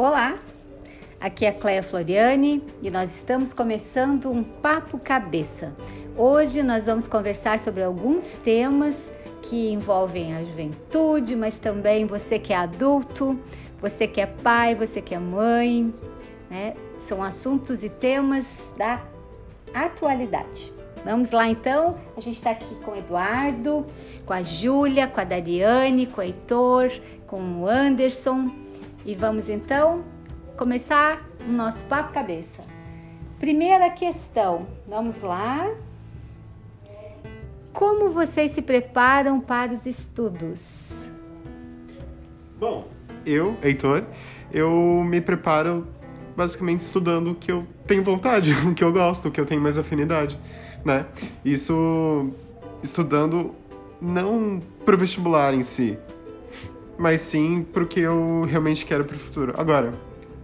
Olá, aqui é a Cleia Floriani e nós estamos começando um Papo Cabeça. Hoje nós vamos conversar sobre alguns temas que envolvem a juventude, mas também você que é adulto, você que é pai, você que é mãe, né? São assuntos e temas da atualidade. Vamos lá então, a gente está aqui com o Eduardo, com a Júlia, com a Dariane, com o Heitor, com o Anderson e vamos então começar o nosso papo cabeça. Primeira questão, vamos lá. Como vocês se preparam para os estudos? Bom, eu, Heitor, eu me preparo basicamente estudando o que eu tenho vontade, o que eu gosto, o que eu tenho mais afinidade, né? Isso estudando não pro vestibular em si, mas sim pro que eu realmente quero pro futuro. Agora,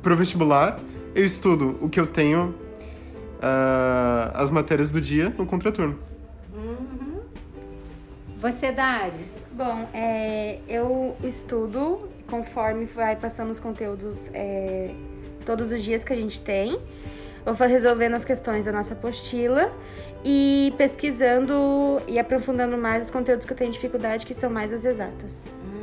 pro vestibular, eu estudo o que eu tenho, uh, as matérias do dia no contraturno. Uhum. Você, Dari? Bom, é, eu estudo conforme vai passando os conteúdos é, todos os dias que a gente tem. Vou resolvendo as questões da nossa apostila e pesquisando e aprofundando mais os conteúdos que eu tenho dificuldade, que são mais as exatas. Uhum.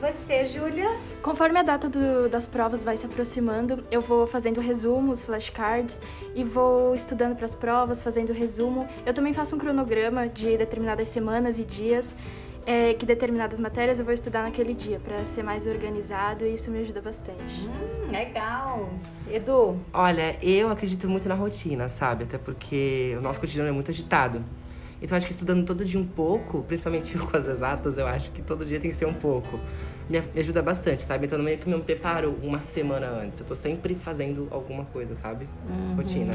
E você, Júlia? Conforme a data do, das provas vai se aproximando, eu vou fazendo resumos, flashcards e vou estudando para as provas, fazendo resumo. Eu também faço um cronograma de determinadas semanas e dias é, que determinadas matérias eu vou estudar naquele dia para ser mais organizado e isso me ajuda bastante. Hum, legal. Edu? Olha, eu acredito muito na rotina, sabe? Até porque o nosso cotidiano é muito agitado. Então acho que estudando todo dia um pouco, principalmente com as exatas, eu acho que todo dia tem que ser um pouco. Me, ajuda bastante, sabe? Então eu meio que não me preparo uma semana antes. Eu tô sempre fazendo alguma coisa, sabe? Uhum. Rotina.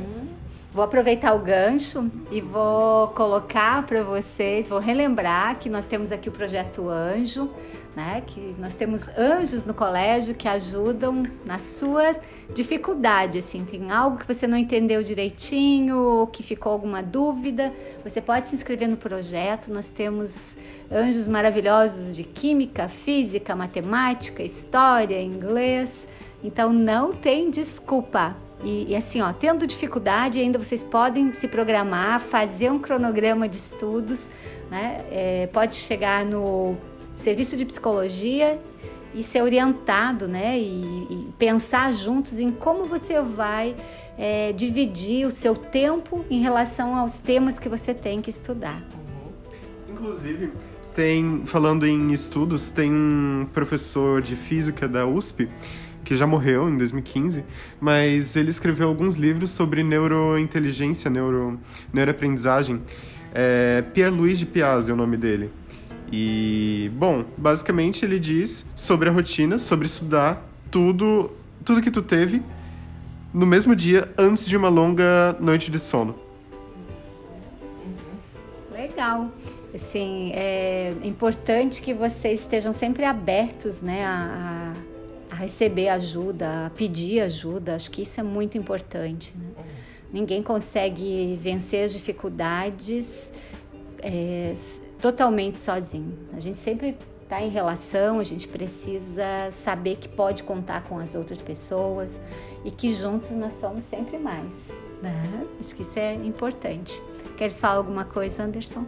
Vou aproveitar o gancho e vou colocar para vocês, vou relembrar que nós temos aqui o projeto Anjo, né? Que nós temos anjos no colégio que ajudam na sua dificuldade, assim, tem algo que você não entendeu direitinho, ou que ficou alguma dúvida, você pode se inscrever no projeto. Nós temos anjos maravilhosos de química, física, matemática, história, inglês. Então não tem desculpa e, e, assim, ó, tendo dificuldade, ainda vocês podem se programar, fazer um cronograma de estudos, né? É, pode chegar no serviço de psicologia e ser orientado, né? E, e pensar juntos em como você vai é, dividir o seu tempo em relação aos temas que você tem que estudar. Uhum. Inclusive, tem, falando em estudos, tem um professor de física da USP que já morreu em 2015, mas ele escreveu alguns livros sobre neurointeligência, neuro, neuroaprendizagem. É, Pierre-Louis Piazzi é o nome dele. E, bom, basicamente ele diz sobre a rotina, sobre estudar tudo, tudo que tu teve no mesmo dia antes de uma longa noite de sono. Legal. Assim, é importante que vocês estejam sempre abertos, né, a a receber ajuda, a pedir ajuda. Acho que isso é muito importante. Né? Ninguém consegue vencer as dificuldades é, totalmente sozinho. A gente sempre está em relação, a gente precisa saber que pode contar com as outras pessoas e que juntos nós somos sempre mais. Né? Acho que isso é importante. Queres falar alguma coisa, Anderson?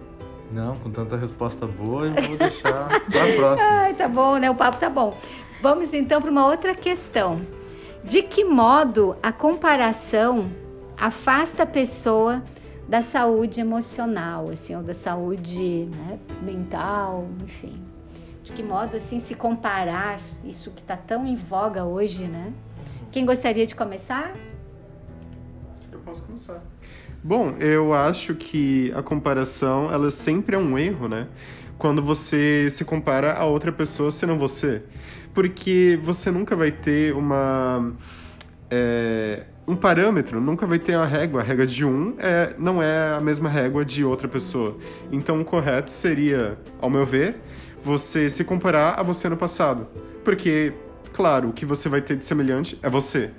Não, com tanta resposta boa, eu vou deixar para a próxima. Ai, tá bom, né? O papo tá bom. Vamos então para uma outra questão. De que modo a comparação afasta a pessoa da saúde emocional, assim, ou da saúde né, mental, enfim? De que modo assim se comparar isso que está tão em voga hoje, né? Quem gostaria de começar? Eu posso começar. Bom, eu acho que a comparação, ela sempre é um erro, né? Quando você se compara a outra pessoa senão você porque você nunca vai ter uma. É, um parâmetro, nunca vai ter a régua. A régua de um é, não é a mesma régua de outra pessoa. Então, o correto seria, ao meu ver, você se comparar a você no passado. Porque, claro, o que você vai ter de semelhante é você.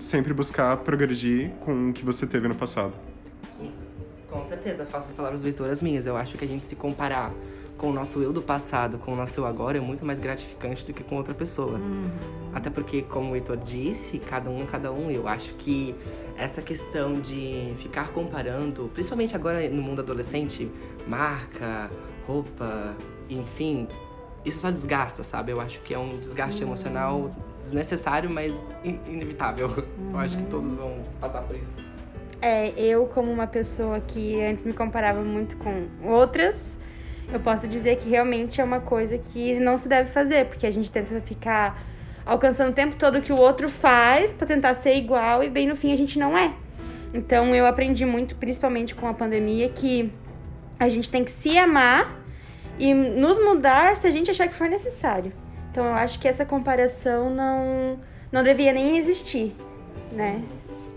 Sempre buscar progredir com o que você teve no passado. Isso. Com certeza, faço as palavras leitoras minhas. Eu acho que a gente se comparar com o nosso eu do passado, com o nosso eu agora, é muito mais gratificante do que com outra pessoa. Até porque, como o Heitor disse, cada um, cada um. Eu acho que essa questão de ficar comparando, principalmente agora no mundo adolescente, marca, roupa, enfim, isso só desgasta, sabe? Eu acho que é um desgaste emocional desnecessário, mas in- inevitável. Eu acho que todos vão passar por isso. É, eu como uma pessoa que antes me comparava muito com outras, eu posso dizer que realmente é uma coisa que não se deve fazer, porque a gente tenta ficar alcançando o tempo todo que o outro faz pra tentar ser igual e bem no fim a gente não é. Então eu aprendi muito, principalmente com a pandemia, que a gente tem que se amar e nos mudar se a gente achar que for necessário. Então eu acho que essa comparação não não devia nem existir, né?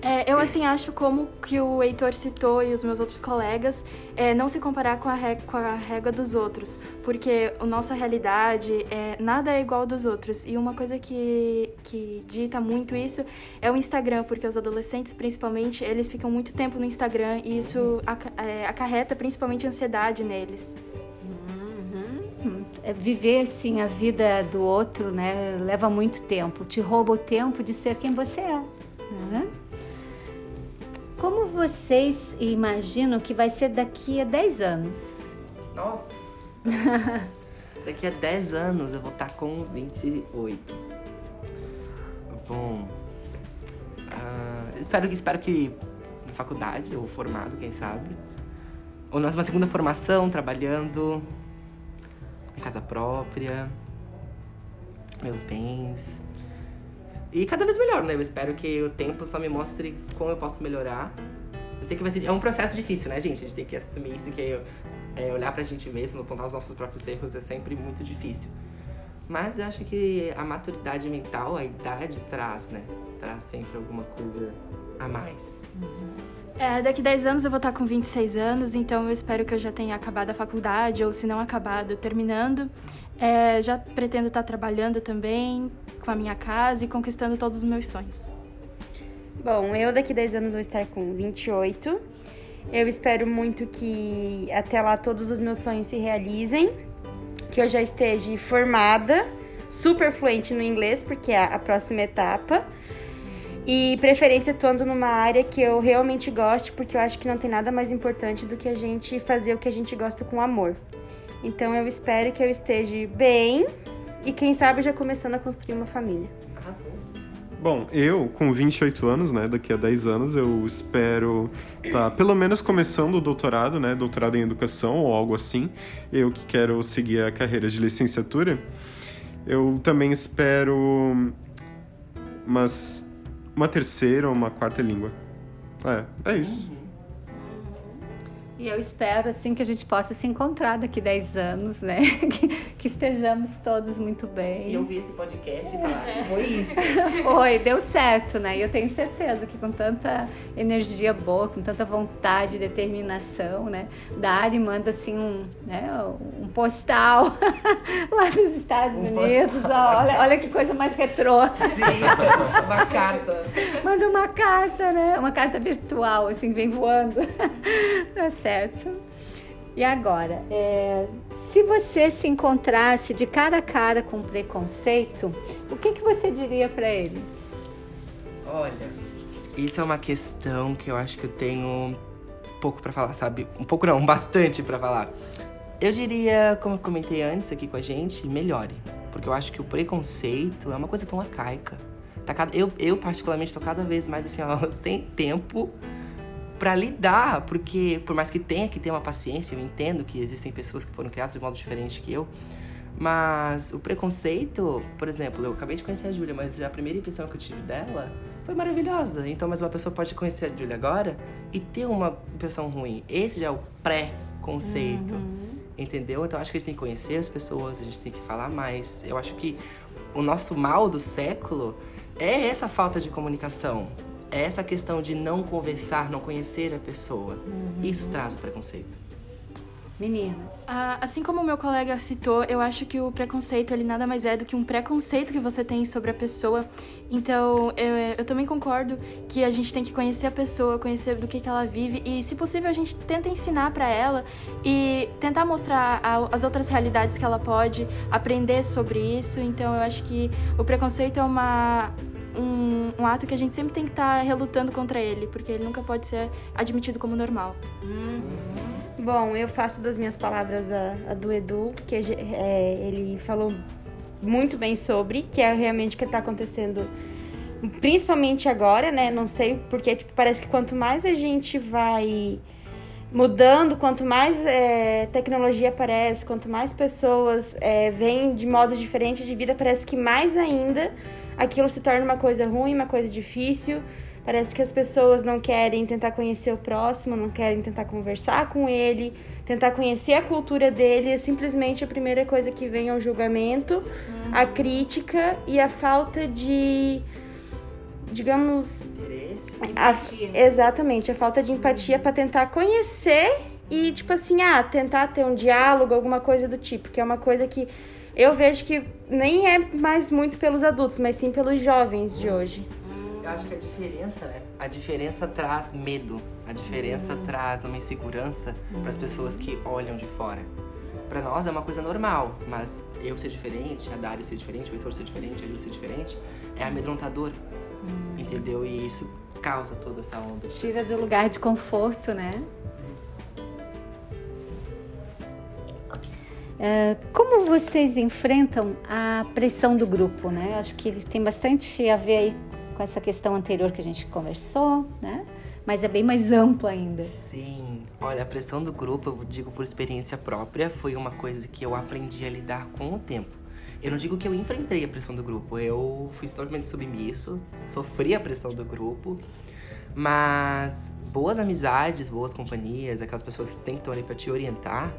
É, eu, assim, acho como que o Heitor citou e os meus outros colegas, é, não se comparar com a, com a régua dos outros, porque a nossa realidade, é, nada é igual dos outros. E uma coisa que, que dita muito isso é o Instagram, porque os adolescentes, principalmente, eles ficam muito tempo no Instagram e isso é, acarreta principalmente ansiedade neles. É, Viver assim a vida do outro, né, leva muito tempo. Te rouba o tempo de ser quem você é. Vocês imaginam que vai ser daqui a 10 anos? Nossa! Daqui a 10 anos eu vou estar com 28. Bom. ah, espero, que, espero que na faculdade, ou formado, quem sabe. Ou numa segunda formação, trabalhando. Minha casa própria. Meus bens. E cada vez melhor, né? Eu espero que o tempo só me mostre como eu posso melhorar. Eu sei que vai ser. É um processo difícil, né, gente? A gente tem que assumir isso, que é, é olhar pra gente mesmo, apontar os nossos próprios erros é sempre muito difícil. Mas eu acho que a maturidade mental, a idade traz, né? Traz sempre alguma coisa a mais. É, daqui 10 anos eu vou estar com 26 anos, então eu espero que eu já tenha acabado a faculdade, ou se não acabado, terminando. É, já pretendo estar trabalhando também com a minha casa e conquistando todos os meus sonhos. Bom, eu daqui 10 anos vou estar com 28. Eu espero muito que até lá todos os meus sonhos se realizem. Que eu já esteja formada, super fluente no inglês, porque é a próxima etapa. E preferência atuando numa área que eu realmente goste, porque eu acho que não tem nada mais importante do que a gente fazer o que a gente gosta com amor. Então eu espero que eu esteja bem e quem sabe já começando a construir uma família. Bom, eu, com 28 anos, né, daqui a 10 anos, eu espero tá pelo menos começando o doutorado, né, doutorado em educação ou algo assim. Eu que quero seguir a carreira de licenciatura. Eu também espero umas, uma terceira ou uma quarta língua. É, é isso. E eu espero assim que a gente possa se encontrar daqui 10 anos, né? Que, que estejamos todos muito bem. E eu vi esse podcast e falar, foi isso. Foi, deu certo, né? E eu tenho certeza que com tanta energia boa, com tanta vontade e determinação, né? Dari manda assim um, né, um postal lá dos Estados Um Unidos. ó, olha, olha que coisa mais retrô. Sim, uma carta. Manda uma carta, né? Uma carta virtual, assim, vem voando. tá certo. E agora, é, se você se encontrasse de cara a cara com preconceito, o que, que você diria para ele? Olha, isso é uma questão que eu acho que eu tenho pouco pra falar, sabe? Um pouco não, bastante pra falar. Eu diria, como eu comentei antes aqui com a gente, melhore. Porque eu acho que o preconceito é uma coisa tão arcaica. Tá cada, eu, eu, particularmente, tô cada vez mais assim, ó, sem tempo pra lidar. Porque, por mais que tenha que ter uma paciência, eu entendo que existem pessoas que foram criadas de modo diferente que eu. Mas o preconceito, por exemplo, eu acabei de conhecer a Júlia, mas a primeira impressão que eu tive dela foi maravilhosa. Então, mas uma pessoa pode conhecer a Júlia agora e ter uma impressão ruim. Esse já é o pré-conceito. Entendeu? Então acho que a gente tem que conhecer as pessoas, a gente tem que falar mais. Eu acho que o nosso mal do século é essa falta de comunicação. É essa questão de não conversar, não conhecer a pessoa. Isso traz o preconceito. Meninas. Ah, assim como o meu colega citou, eu acho que o preconceito ele nada mais é do que um preconceito que você tem sobre a pessoa. Então, eu, eu também concordo que a gente tem que conhecer a pessoa, conhecer do que, que ela vive e, se possível, a gente tenta ensinar para ela e tentar mostrar a, as outras realidades que ela pode aprender sobre isso. Então, eu acho que o preconceito é uma um, um, ato que a gente sempre tem que estar tá relutando contra ele, porque ele nunca pode ser admitido como normal. Uhum. Bom, eu faço das minhas palavras a, a do Edu, que é, ele falou muito bem sobre, que é realmente o que está acontecendo, principalmente agora, né? Não sei, porque tipo, parece que quanto mais a gente vai mudando, quanto mais é, tecnologia aparece, quanto mais pessoas é, vêm de modos diferentes de vida, parece que mais ainda aquilo se torna uma coisa ruim, uma coisa difícil. Parece que as pessoas não querem tentar conhecer o próximo, não querem tentar conversar com ele, tentar conhecer a cultura dele. É simplesmente a primeira coisa que vem é o julgamento, uhum. a crítica e a falta de, digamos. Interesse. A, exatamente, a falta de empatia para tentar conhecer e, tipo assim, ah, tentar ter um diálogo, alguma coisa do tipo, que é uma coisa que eu vejo que nem é mais muito pelos adultos, mas sim pelos jovens de hoje. Eu acho que a diferença, né? A diferença traz medo. A diferença uhum. traz uma insegurança uhum. para as pessoas que olham de fora. Para nós é uma coisa normal, mas eu ser diferente, a Dari ser diferente, o Heitor ser diferente, a Ju ser diferente, é amedrontador. Uhum. Entendeu? E isso causa toda essa onda. Tira do lugar de conforto, né? Como vocês enfrentam a pressão do grupo, né? Acho que tem bastante a ver aí com essa questão anterior que a gente conversou, né? Mas é bem mais amplo ainda. Sim. Olha, a pressão do grupo, eu digo por experiência própria, foi uma coisa que eu aprendi a lidar com o tempo. Eu não digo que eu enfrentei a pressão do grupo, eu fui totalmente submisso, sofri a pressão do grupo, mas boas amizades, boas companhias, aquelas pessoas que tentam ali para te orientar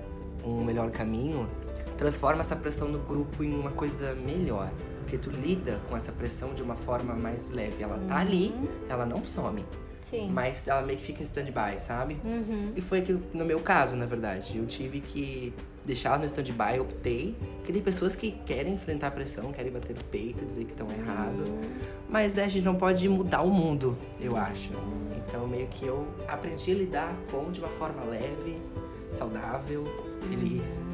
um melhor caminho, transforma essa pressão do grupo em uma coisa melhor. Porque tu lida com essa pressão de uma forma mais leve. Ela tá uhum. ali, ela não some. Sim. Mas ela meio que fica em stand-by, sabe? Uhum. E foi que, no meu caso, na verdade, eu tive que deixar ela no stand-by, optei. Porque tem pessoas que querem enfrentar a pressão, querem bater no peito, dizer que estão uhum. errado. Mas né, a gente não pode mudar o mundo, eu acho. Então meio que eu aprendi a lidar com de uma forma leve, saudável, feliz. Uhum.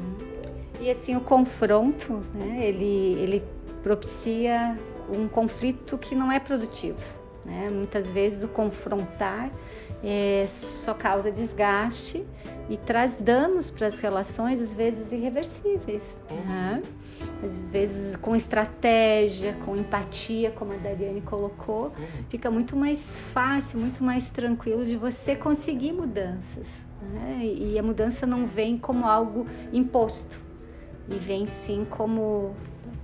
E assim, o confronto, né? Ele, ele propicia um conflito que não é produtivo. Né? Muitas vezes o confrontar é, só causa desgaste e traz danos para as relações, às vezes irreversíveis. Né? Às vezes com estratégia, com empatia, como a Dariane colocou, fica muito mais fácil, muito mais tranquilo de você conseguir mudanças. Né? E a mudança não vem como algo imposto, e vem sim como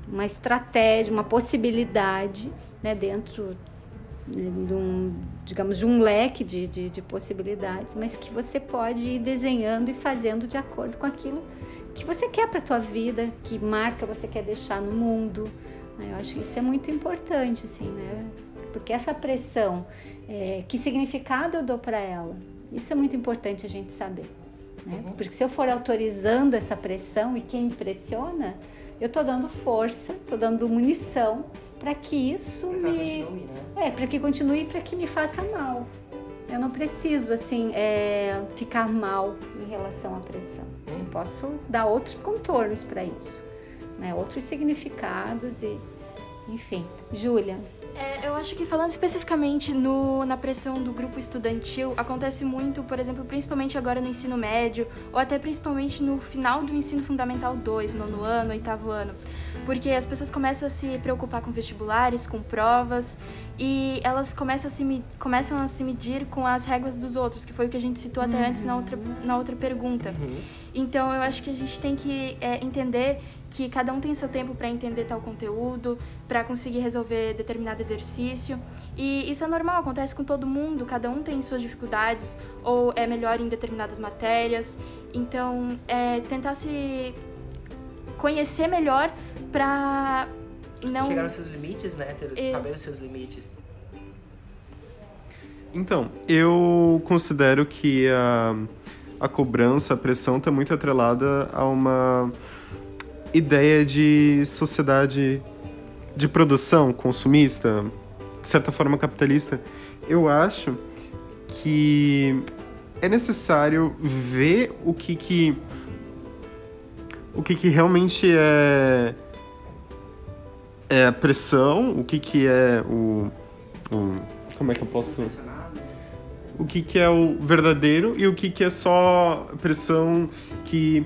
uma estratégia, uma possibilidade né, dentro né, de um, digamos, de um leque de, de, de, possibilidades, mas que você pode ir desenhando e fazendo de acordo com aquilo que você quer para a tua vida, que marca você quer deixar no mundo. Né? Eu acho que isso é muito importante, assim, né? Porque essa pressão, é, que significado eu dou para ela? Isso é muito importante a gente saber. Né? Uhum. Porque se eu for autorizando essa pressão e quem impressiona, eu estou dando força, estou dando munição para que isso pra me. Continue, né? É, para que continue e para que me faça mal. Eu não preciso, assim, é, ficar mal em relação à pressão. Eu posso dar outros contornos para isso, né? outros significados e. Enfim. Júlia. É, eu acho que falando especificamente no, na pressão do grupo estudantil, acontece muito, por exemplo, principalmente agora no ensino médio, ou até principalmente no final do ensino fundamental 2, nono ano, oitavo ano. Porque as pessoas começam a se preocupar com vestibulares, com provas, e elas começam a se, começam a se medir com as regras dos outros, que foi o que a gente citou até antes na outra, na outra pergunta. Então eu acho que a gente tem que é, entender que cada um tem seu tempo para entender tal conteúdo, para conseguir resolver determinado exercício. E isso é normal, acontece com todo mundo, cada um tem suas dificuldades ou é melhor em determinadas matérias. Então, é tentar se conhecer melhor para não Chegar nos seus limites, né? Ter, Isso. saber os seus limites. Então, eu considero que a, a cobrança, a pressão está muito atrelada a uma ideia de sociedade de produção consumista, de certa forma capitalista. Eu acho que é necessário ver o que que o que que realmente é é a pressão, o que que é o, o como é que eu posso o que que é o verdadeiro e o que que é só pressão que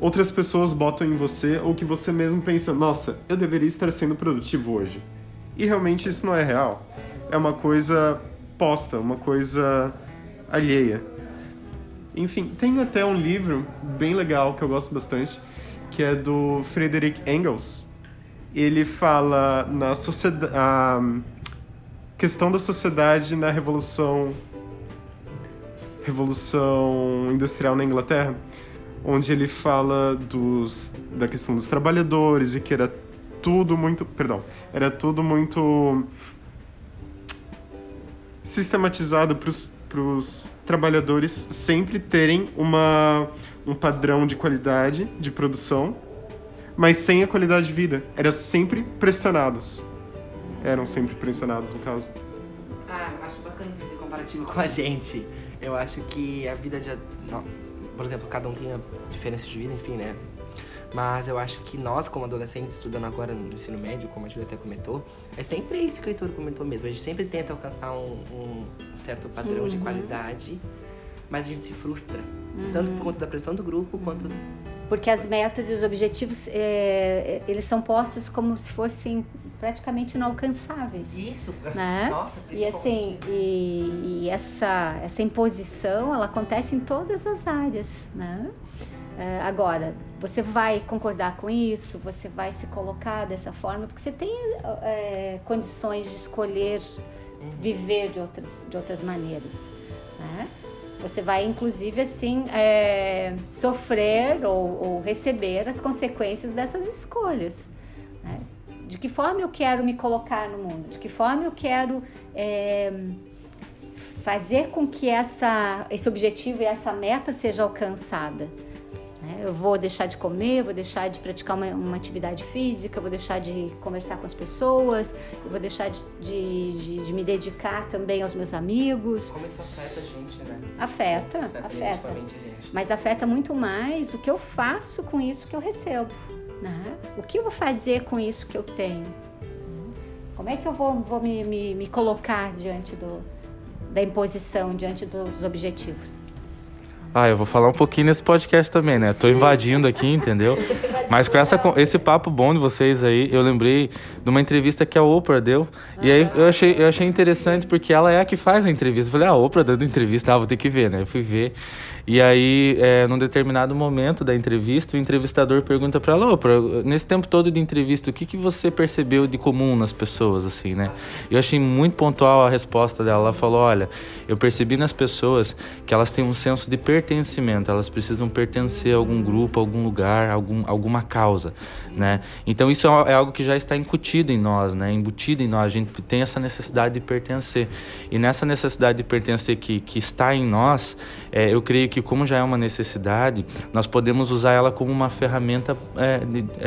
outras pessoas botam em você ou que você mesmo pensa, nossa, eu deveria estar sendo produtivo hoje. E realmente isso não é real. É uma coisa posta, uma coisa alheia. Enfim, tem até um livro bem legal que eu gosto bastante, que é do Friedrich Engels. Ele fala na sociedade, a questão da sociedade na revolução revolução industrial na Inglaterra, onde ele fala dos da questão dos trabalhadores e que era tudo muito, perdão, era tudo muito sistematizado para os trabalhadores sempre terem uma, um padrão de qualidade de produção, mas sem a qualidade de vida. Era sempre pressionados. Eram sempre pressionados, no caso. Ah, acho bacana ter esse comparativo com a gente. Eu acho que a vida de. Não, por exemplo, cada um tem a diferença de vida, enfim, né? Mas eu acho que nós, como adolescentes, estudando agora no ensino médio, como a Julia até comentou, é sempre isso que o Heitor comentou mesmo. A gente sempre tenta alcançar um, um certo padrão Uhum. de qualidade, mas a gente se frustra. Tanto por conta da pressão do grupo, quanto... Porque as metas e os objetivos, é, eles são postos como se fossem praticamente inalcançáveis. Isso! Né? Nossa, E assim, e, e essa, essa imposição, ela acontece em todas as áreas, né? É, agora, você vai concordar com isso, você vai se colocar dessa forma, porque você tem é, condições de escolher viver de outras, de outras maneiras, né? Você vai, inclusive, assim, é, sofrer ou, ou receber as consequências dessas escolhas, né? De que forma eu quero me colocar no mundo? De que forma eu quero é, fazer com que essa, esse objetivo e essa meta seja alcançada? Né? Eu vou deixar de comer, vou deixar de praticar uma, uma atividade física, vou deixar de conversar com as pessoas, eu vou deixar de, de, de- de me dedicar também aos meus amigos. Como isso afeta a gente, né? Afeta, afeta. negativamente a gente. Mas afeta muito mais o que eu faço com isso que eu recebo. Né? O que eu vou fazer com isso que eu tenho? Como é que eu vou, vou me, me, me colocar diante do, da imposição, diante dos objetivos? Ah, eu vou falar um pouquinho nesse podcast também, né? Tô invadindo aqui, entendeu? Mas com essa, esse papo bom de vocês aí, eu lembrei de uma entrevista que a Oprah deu. E aí eu achei, eu achei interessante porque ela é a que faz a entrevista. Eu falei, ah, a Oprah dando entrevista, ah, vou ter que ver, né? Eu fui ver. E aí, é, num determinado momento da entrevista, o entrevistador pergunta pra ela, nesse tempo todo de entrevista, o que, que você percebeu de comum nas pessoas, assim, né? Eu achei muito pontual a resposta dela. Ela falou, olha, eu percebi nas pessoas que elas têm um senso de pertencimento, elas precisam pertencer a algum grupo, a algum lugar, a algum, alguma causa, né? Então isso é algo que já está incutido em nós, né? Embutido em nós, a gente tem essa necessidade de pertencer. E nessa necessidade de pertencer que, que está em nós, é, eu creio que como já é uma necessidade, nós podemos usar ela como uma ferramenta é,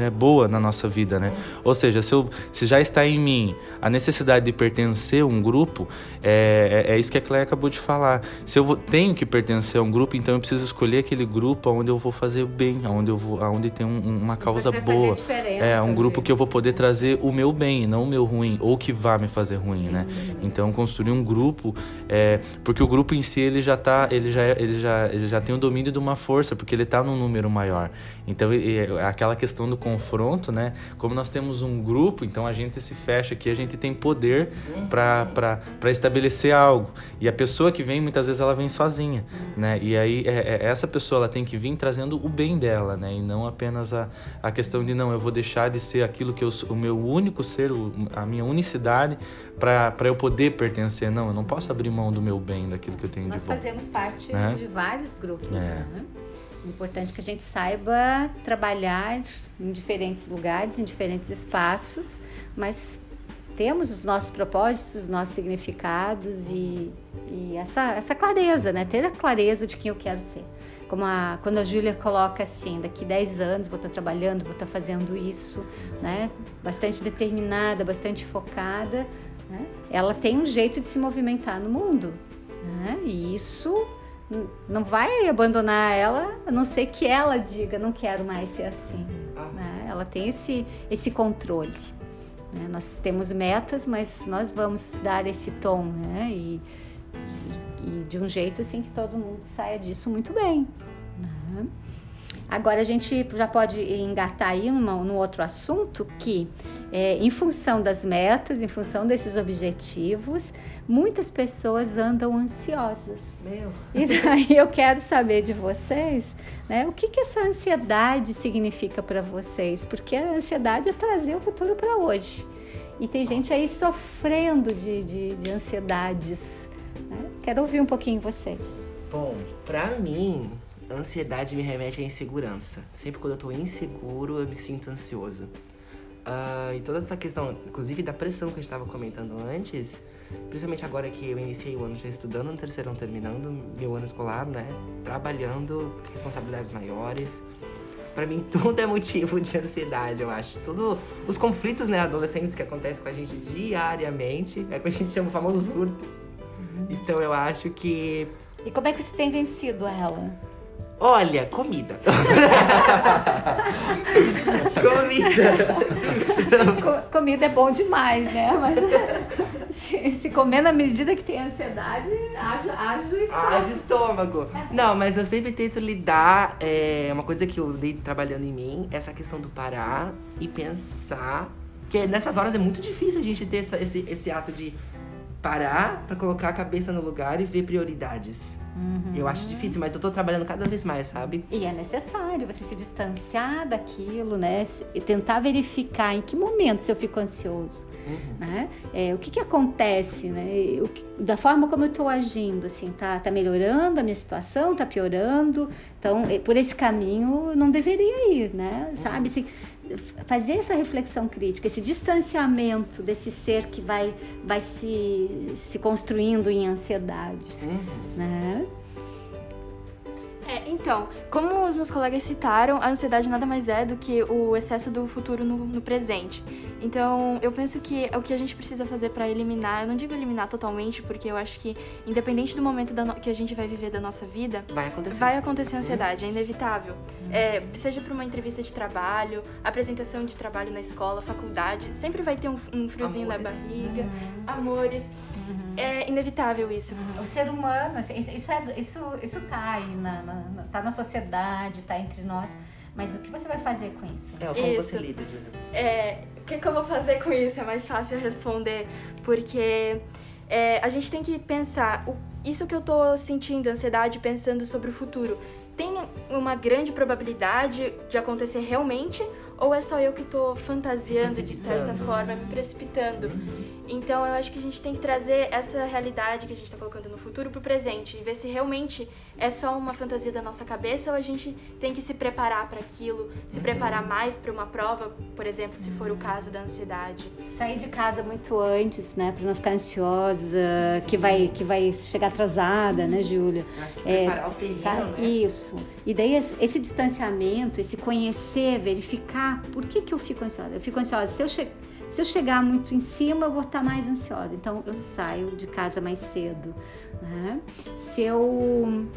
é, boa na nossa vida, né? Ou seja, se, eu, se já está em mim a necessidade de pertencer a um grupo, é, é, é isso que a Cleia acabou de falar. Se eu vou- tenho que pertencer a um grupo, então eu preciso escolher aquele grupo onde eu vou fazer o bem, onde eu vou, onde tem um- uma causa boa. É, um grupo que eu vou poder trazer o meu bem, não o meu ruim, ou que vá me fazer ruim, né? Então construir um grupo, é, porque o grupo em si ele já tá, ele já, é- ele já, ele já tem o domínio de uma força, porque ele tá num número maior. Então e- aquela questão do confronto, né? Como nós temos um grupo, então a gente se fecha aqui, a gente tem poder para estabelecer algo. E a pessoa que vem muitas vezes ela vem sozinha, né? E aí é, é- essa pessoa ela tem que vir trazendo o bem dela, né? E não apenas a, a questão de não, eu vou deixar de ser aquilo que eu sou, o meu único ser, a minha unicidade para eu poder pertencer. Não, eu não posso abrir mão do meu bem, daquilo que eu tenho Nós de bom. fazemos parte Né? de vários grupos, É. né? Importante que a gente saiba trabalhar em diferentes lugares, em diferentes espaços, mas temos os nossos propósitos, os nossos significados e, e essa, essa clareza, né? Ter a clareza de quem eu quero ser. Como a, quando a Júlia coloca assim, daqui 10 anos vou estar trabalhando, vou estar fazendo isso, né? Bastante determinada, bastante focada, né? Ela tem um jeito de se movimentar no mundo, né? E isso não vai abandonar ela, a não ser que ela diga, não quero mais ser assim. Ah. Né? Ela tem esse, esse controle. Né? Nós temos metas, mas nós vamos dar esse tom, né? E, e, e de um jeito assim que todo mundo saia disso muito bem. Né? Agora a gente já pode engatar aí num outro assunto que, é, em função das metas, em função desses objetivos, muitas pessoas andam ansiosas. Meu. E daí eu quero saber de vocês, né, o que, que essa ansiedade significa para vocês? Porque a ansiedade é trazer o futuro para hoje. E tem gente aí sofrendo de, de, de ansiedades. Né? Quero ouvir um pouquinho vocês. Bom, para mim, ansiedade me remete à insegurança. Sempre quando eu tô inseguro, eu me sinto ansioso. Uh, e toda essa questão, inclusive da pressão que a gente estava comentando antes, principalmente agora que eu iniciei o ano já estudando no terceirão, terminando meu ano escolar, né? Trabalhando, responsabilidades maiores. Para mim, tudo é motivo de ansiedade, eu acho. Tudo, os conflitos, né, adolescentes que acontecem com a gente diariamente, é o que a gente chama o famoso surto. Uhum. Então, eu acho que. E como é que você tem vencido ela? Olha, comida. comida. Co comida é bom demais, né? Mas se, se, comer na medida que tem ansiedade, age, o estômago. Age o estômago. Não, mas eu sempre tento lidar. É uma coisa que eu dei trabalhando em mim, essa questão do parar e pensar. Que nessas horas é muito difícil a gente ter essa, esse, esse ato de parar para colocar a cabeça no lugar e ver prioridades. Uhum. Eu acho difícil, mas eu tô trabalhando cada vez mais, sabe? E é necessário você se distanciar daquilo, né? E tentar verificar em que momento eu fico ansioso, uhum. né? É, o que que acontece, né? O, da forma como eu tô agindo, assim, tá, tá melhorando a minha situação, tá piorando. Então, por esse caminho não deveria ir, né? Sabe? Assim, fazer essa reflexão crítica, esse distanciamento desse ser que vai, vai se, se construindo em ansiedades, uhum. né? É, então, como os meus colegas citaram, a ansiedade nada mais é do que o excesso do futuro no, no presente. Então, eu penso que o que a gente precisa fazer para eliminar, eu não digo eliminar totalmente, porque eu acho que, independente do momento no, que a gente vai viver da nossa vida, vai acontecer, vai acontecer ansiedade, é inevitável. É, seja para uma entrevista de trabalho, apresentação de trabalho na escola, faculdade, sempre vai ter um, um friozinho amores. na barriga, uhum. amores. Uhum. É inevitável isso. O ser humano, assim, isso, é, isso, isso tá aí na, na tá na sociedade, tá entre nós. Mas o que você vai fazer com isso? É, como isso. você lida, Júlia? É, o que, que, eu vou fazer com isso? É mais fácil responder, porque é, a gente tem que pensar, o, isso que eu tô sentindo, ansiedade, pensando sobre o futuro, tem uma grande probabilidade de acontecer realmente ou é só eu que tô fantasiando de certa forma, me precipitando? Uhum. Então eu acho que a gente tem que trazer essa realidade que a gente tá colocando no futuro pro presente e ver se realmente é só uma fantasia da nossa cabeça ou a gente tem que se preparar para aquilo, se preparar mais para uma prova, por exemplo, se for o caso da ansiedade. Sair de casa muito antes, né, para não ficar ansiosa, que vai que vai chegar atrasada, né, Júlia? Acho que é, preparar o terreno, né? Isso. E daí esse distanciamento, esse conhecer, verificar por que, que eu fico ansiosa? Eu fico ansiosa. Se eu, che se eu chegar muito em cima, eu vou estar mais ansiosa. Então, eu saio de casa mais cedo. Né? Se eu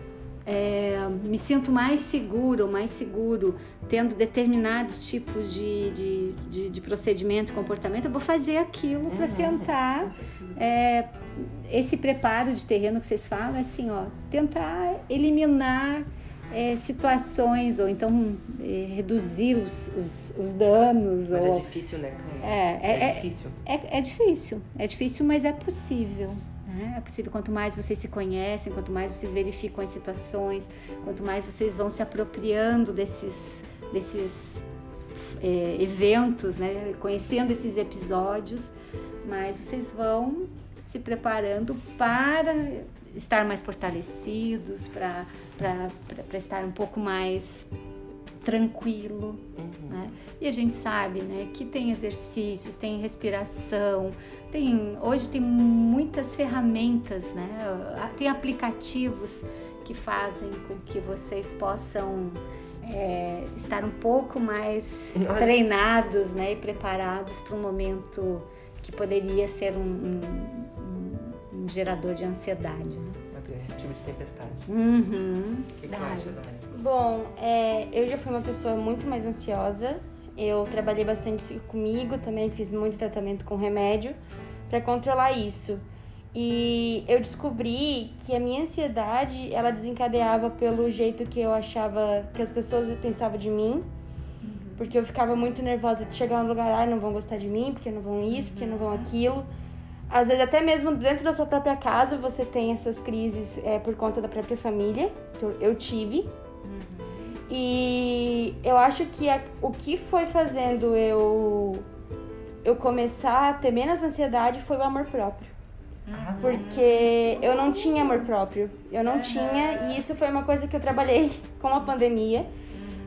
é, me sinto mais seguro, mais seguro, tendo determinados tipos de, de, de, de procedimento, comportamento, eu vou fazer aquilo para uhum. tentar. É, esse preparo de terreno que vocês falam, assim, ó, tentar eliminar é, situações ou então é, reduzir os, os, os danos. Mas é ou... é difícil, né? É, é, é, é difícil. É, é difícil. É difícil, mas é possível. Né? É possível. Quanto mais vocês se conhecem, quanto mais vocês verificam as situações, quanto mais vocês vão se apropriando desses, desses é, eventos, né? conhecendo esses episódios, mais vocês vão se preparando para estar mais fortalecidos, para estar um pouco mais tranquilo, né? E a gente sabe, né, que tem exercícios, tem respiração, tem hoje tem muitas ferramentas, né? Tem aplicativos que fazem com que vocês possam é, estar um pouco mais treinados, né, e preparados para um momento que poderia ser um, um, um gerador de ansiedade, né? Tipo de tempestade. Uhum. O que, que tu acha, Dani? Bom, é, eu já fui uma pessoa muito mais ansiosa. Eu trabalhei bastante comigo, também fiz muito tratamento com remédio para controlar isso. E eu descobri que a minha ansiedade, ela desencadeava pelo jeito que eu achava que as pessoas pensavam de mim. Porque eu ficava muito nervosa de chegar no lugar, ah, não vão gostar de mim, porque não vão isso, porque não vão aquilo. Às vezes até mesmo dentro da sua própria casa você tem essas crises é, por conta da própria família. Eu tive. E eu acho que a, o que foi fazendo eu eu começar a ter menos ansiedade foi o amor próprio. Porque eu não tinha amor próprio. Eu não tinha, e isso foi uma coisa que eu trabalhei com a pandemia.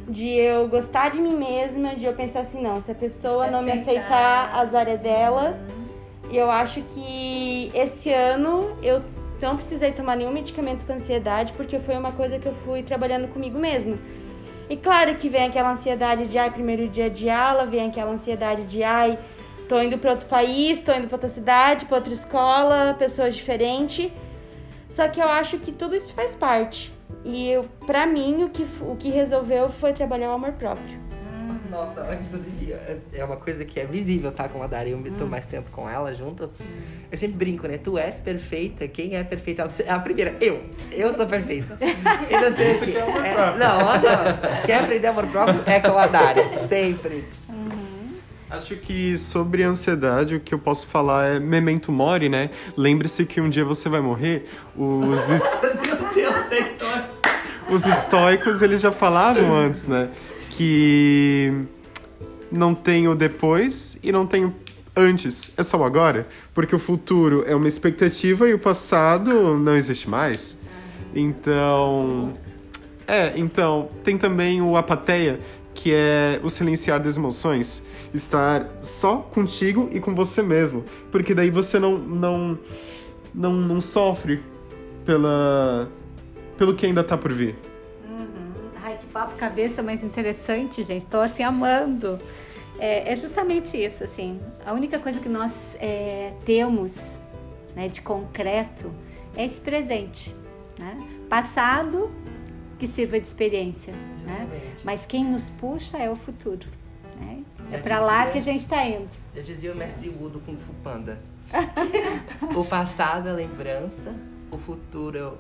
De eu gostar de mim mesma, de eu pensar assim, não, se a pessoa Se não me aceitar. aceitar, azar é dela. E eu acho que esse ano eu não precisei tomar nenhum medicamento para ansiedade, porque foi uma coisa que eu fui trabalhando comigo mesma. E claro que vem aquela ansiedade de, ai, primeiro dia de aula, vem aquela ansiedade de, ai, tô indo para outro país, tô indo para outra cidade, para outra escola, pessoas diferentes. Só que eu acho que tudo isso faz parte. E eu, mim, o que, o que resolveu foi trabalhar o amor próprio. Nossa, inclusive, é- é uma coisa que é visível, tá? Com a Dari, eu tô mais tempo com ela junto. Eu sempre brinco, né? Tu és perfeita, quem é perfeita? A primeira, eu. Eu sou perfeita. Eu não sei Isso que é amor é, próprio. Não, não. Quer aprender amor próprio? É com a Dari. Sempre. Acho que sobre ansiedade o que eu posso falar é memento mori, né? Lembre-se que um dia você vai morrer. Os, es- Meu Deus, Heitor. os estoicos eles já falavam antes, né? Que não tem o depois e não tem o antes. É só o agora. Porque o futuro é uma expectativa e o passado não existe mais. Então. É, então, tem também o apateia, que é o silenciar das emoções. Estar só contigo e com você mesmo. Porque daí você não, não, não, não sofre pela, pelo que ainda tá por vir. Papo cabeça mais interessante, gente. Estou assim amando. É, é justamente isso, assim. A única coisa que nós é, temos né, de concreto é esse presente. Né? Passado que sirva de experiência. Né? Mas quem nos puxa é o futuro. Né? É para lá que a gente está indo. Já dizia o mestre Wu do Kung Fu Panda. o passado é lembrança, o futuro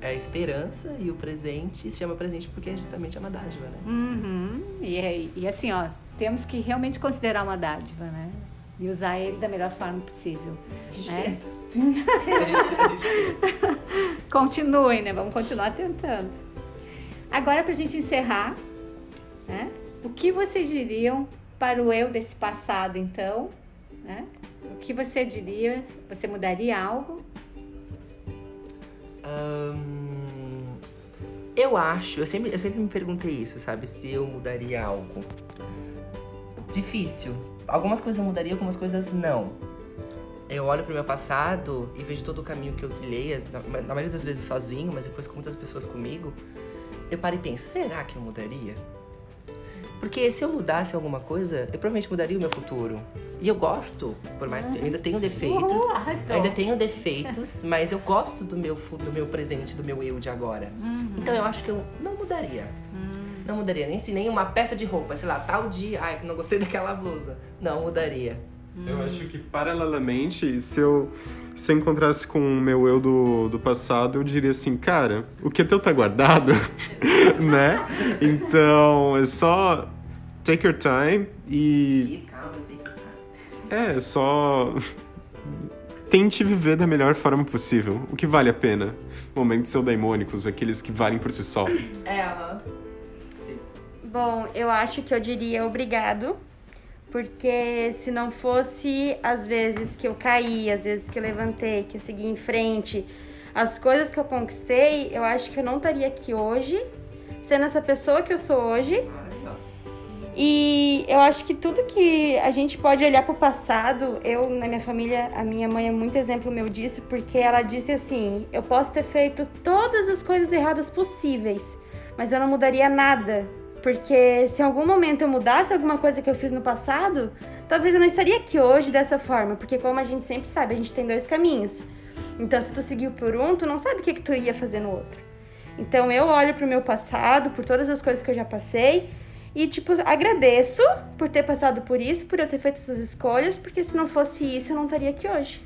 é esperança e o presente se chama presente porque é justamente uma dádiva, né? Uhum. E, é- e assim, ó, temos que realmente considerar uma dádiva, né? E usar ele da melhor forma possível. A gente né? tenta. A gente- a gente tenta. Continuem, né? Vamos continuar tentando. Agora, para a gente encerrar, né? O que vocês diriam para o eu desse passado, então? Né? O que você diria? Você mudaria algo? Eu acho, eu sempre, eu sempre me perguntei isso, sabe? Se eu mudaria algo. Difícil. Algumas coisas eu mudaria, algumas coisas não. Eu olho pro meu passado e vejo todo o caminho que eu trilhei, na, na maioria das vezes sozinho, mas depois com muitas pessoas comigo. Eu paro e penso, será que eu mudaria? Porque se eu mudasse alguma coisa, eu provavelmente mudaria o meu futuro. E eu gosto, por mais que eu ainda tenho defeitos. Arrasou. Ainda tenho defeitos, mas eu gosto do meu, do meu presente, do meu eu de agora. Então eu acho que eu não mudaria. Não mudaria nem se nem uma peça de roupa, sei lá, tal dia, ai, que não gostei daquela blusa. Não mudaria. Eu acho que, paralelamente, se eu, se eu encontrasse com o meu eu do, do passado, eu diria assim, cara, o que é teu tá guardado, né? Então, é só take your time e E calma, tem que pensar. é só tente viver da melhor forma possível, o que vale a pena. Momentos eudaimônicos, aqueles que valem por si só. É. Bom, eu acho que eu diria obrigado, porque se não fosse as vezes que eu caí, as vezes que eu levantei, que eu segui em frente, as coisas que eu conquistei, eu acho que eu não estaria aqui hoje, sendo essa pessoa que eu sou hoje, E eu acho que tudo que a gente pode olhar para o passado, eu na minha família, a minha mãe é muito exemplo meu disso, porque ela disse assim: eu posso ter feito todas as coisas erradas possíveis, mas eu não mudaria nada, porque se em algum momento eu mudasse alguma coisa que eu fiz no passado, talvez eu não estaria aqui hoje dessa forma, porque como a gente sempre sabe, a gente tem dois caminhos. Então, se tu seguiu por um, tu não sabe o que, que tu ia fazer no outro. Então, eu olho pro meu passado, por todas as coisas que eu já passei, e, tipo, agradeço por ter passado por isso, por eu ter feito essas escolhas, porque se não fosse isso, eu não estaria aqui hoje.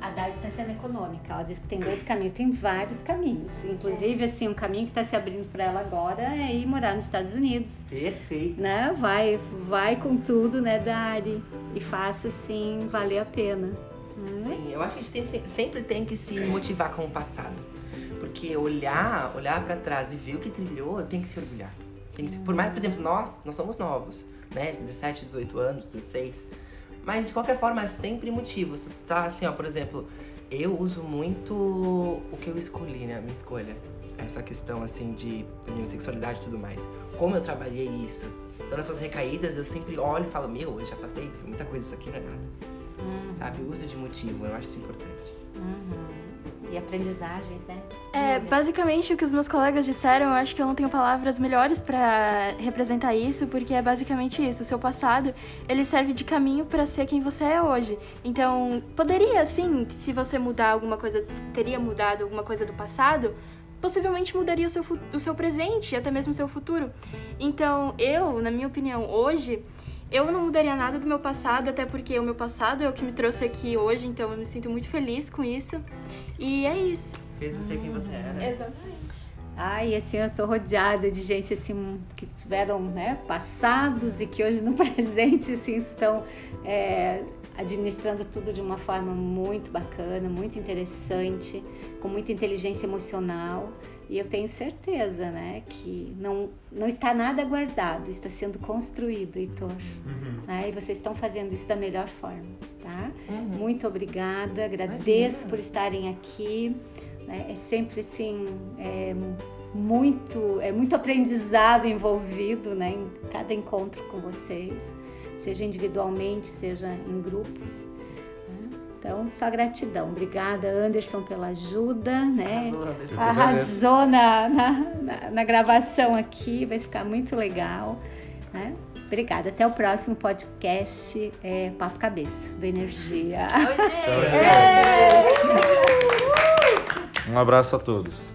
A Dali está sendo econômica. Ela diz que tem dois caminhos, tem vários caminhos. Inclusive, assim, um caminho que está se abrindo para ela agora é ir morar nos Estados Unidos. Perfeito. Né? Vai, vai com tudo, né, Dari? E faça, assim, valer a pena. Né? Sim, eu acho que a gente tem, sempre tem que se motivar com o passado. Porque olhar, olhar para trás e ver o que trilhou, tem que se orgulhar. Tem que se, por mais, por exemplo, nós, nós somos novos, né? 17, 18 anos, 16. Mas de qualquer forma, é sempre motivo. Se tu tá assim, ó, por exemplo, eu uso muito o que eu escolhi, né? A minha escolha. Essa questão, assim, de minha sexualidade e tudo mais. Como eu trabalhei isso. Então, nessas recaídas, eu sempre olho e falo, meu, eu já passei muita coisa, isso aqui não é nada. Uhum. Sabe? O uso de motivo, eu acho isso importante. Uhum. E aprendizagens, né? É, basicamente o que os meus colegas disseram, eu acho que eu não tenho palavras melhores para representar isso, porque é basicamente isso. O seu passado, ele serve de caminho para ser quem você é hoje. Então, poderia, sim, se você mudar alguma coisa, teria mudado alguma coisa do passado, possivelmente mudaria o seu, o seu presente e até mesmo o seu futuro. Então, eu, na minha opinião, hoje, eu não mudaria nada do meu passado, até porque o meu passado é o que me trouxe aqui hoje, então eu me sinto muito feliz com isso. E é isso. Fez você quem você era. Exatamente. Ai, assim, eu tô rodeada de gente, assim, que tiveram, né, passados e que hoje no presente, assim, estão é, administrando tudo de uma forma muito bacana, muito interessante, com muita inteligência emocional. E eu tenho certeza, né, que não, não está nada guardado, está sendo construído, Heitor. Uhum. Né? E vocês estão fazendo isso da melhor forma, tá? Uhum. Muito obrigada, agradeço Imagina. por estarem aqui. né? É sempre assim, é muito, é muito aprendizado envolvido, né, em cada encontro com vocês, seja individualmente, seja em grupos. Então, só gratidão. Obrigada, Anderson, pela ajuda, né? Eu Arrasou na, na, na, na gravação aqui, vai ficar muito legal. Né? Obrigada. Até o próximo podcast é, Papo Cabeça, do Energia. Um abraço a todos.